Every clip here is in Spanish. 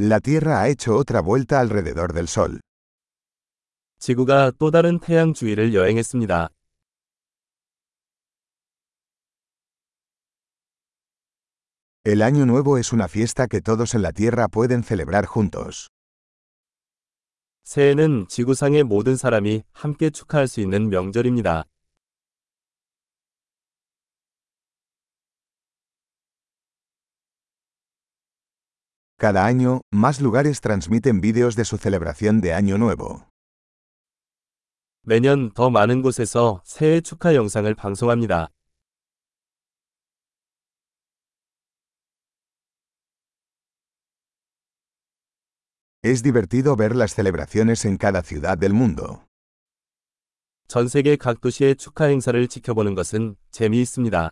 La Tierra ha hecho otra vuelta alrededor del Sol. 지구가 또 다른 태양 주위를 여행했습니다. El Año Nuevo es una fiesta que todos en la Tierra pueden celebrar juntos. 새해는 지구상의 모든 사람이 함께 축하할 수 있는 명절입니다. Cada año, más lugares transmiten vídeos de su celebración de Año Nuevo. 매년 더 많은 곳에서 새해 축하 영상을 방송합니다. Es divertido ver las celebraciones en cada ciudad del mundo. 전 세계 각 도시의 축하 행사를 지켜보는 것은 재미있습니다.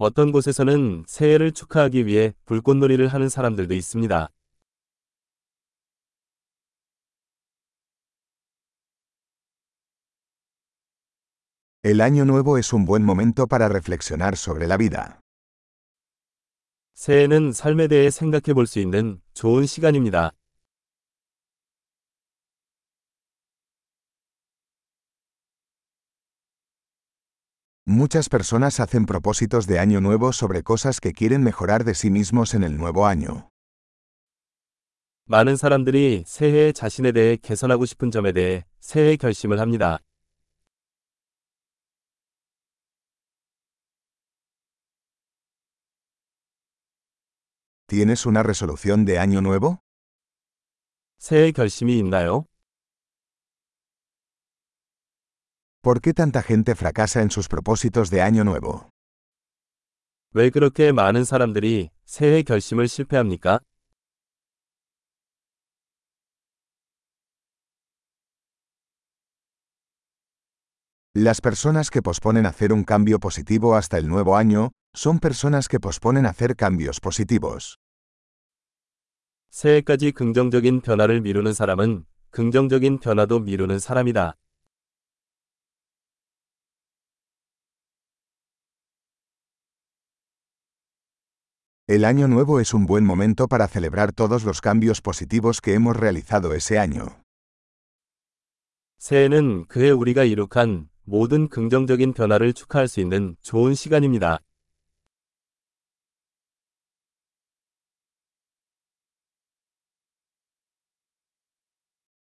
어떤 곳에서는 새해를 축하하기 위해 불꽃놀이를 하는 사람들도 있습니다. El Año Nuevo es un buen momento para reflexionar sobre la vida. 새해는 삶에 대해 생각해 볼 수 있는 좋은 시간입니다. Muchas personas hacen propósitos de Año Nuevo sobre cosas que quieren mejorar de sí mismos en el nuevo año. 많은 사람들이 새해에 자신에 대해 개선하고 싶은 점에 대해 새해 결심을 합니다. ¿Tienes una resolución de Año Nuevo? 새해 결심이 있나요? ¿Por qué tanta gente fracasa en sus propósitos de Año Nuevo? 왜 그렇게 많은 사람들이 새해 결심을 실패합니까? Las personas que posponen hacer un cambio positivo hasta el nuevo año son personas que posponen hacer cambios positivos. 새해까지 긍정적인 변화를 미루는 사람은 긍정적인 변화도 미루는 사람이다. El año nuevo es un buen momento para celebrar todos los cambios positivos que hemos realizado ese año. 새해는 그해 우리가 이룩한 모든 긍정적인 변화를 축하할 수 있는 좋은 시간입니다.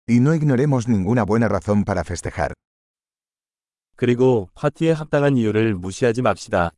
Y no ignoremos ninguna buena razón para festejar. 그리고 파티에 합당한 이유를 무시하지 맙시다.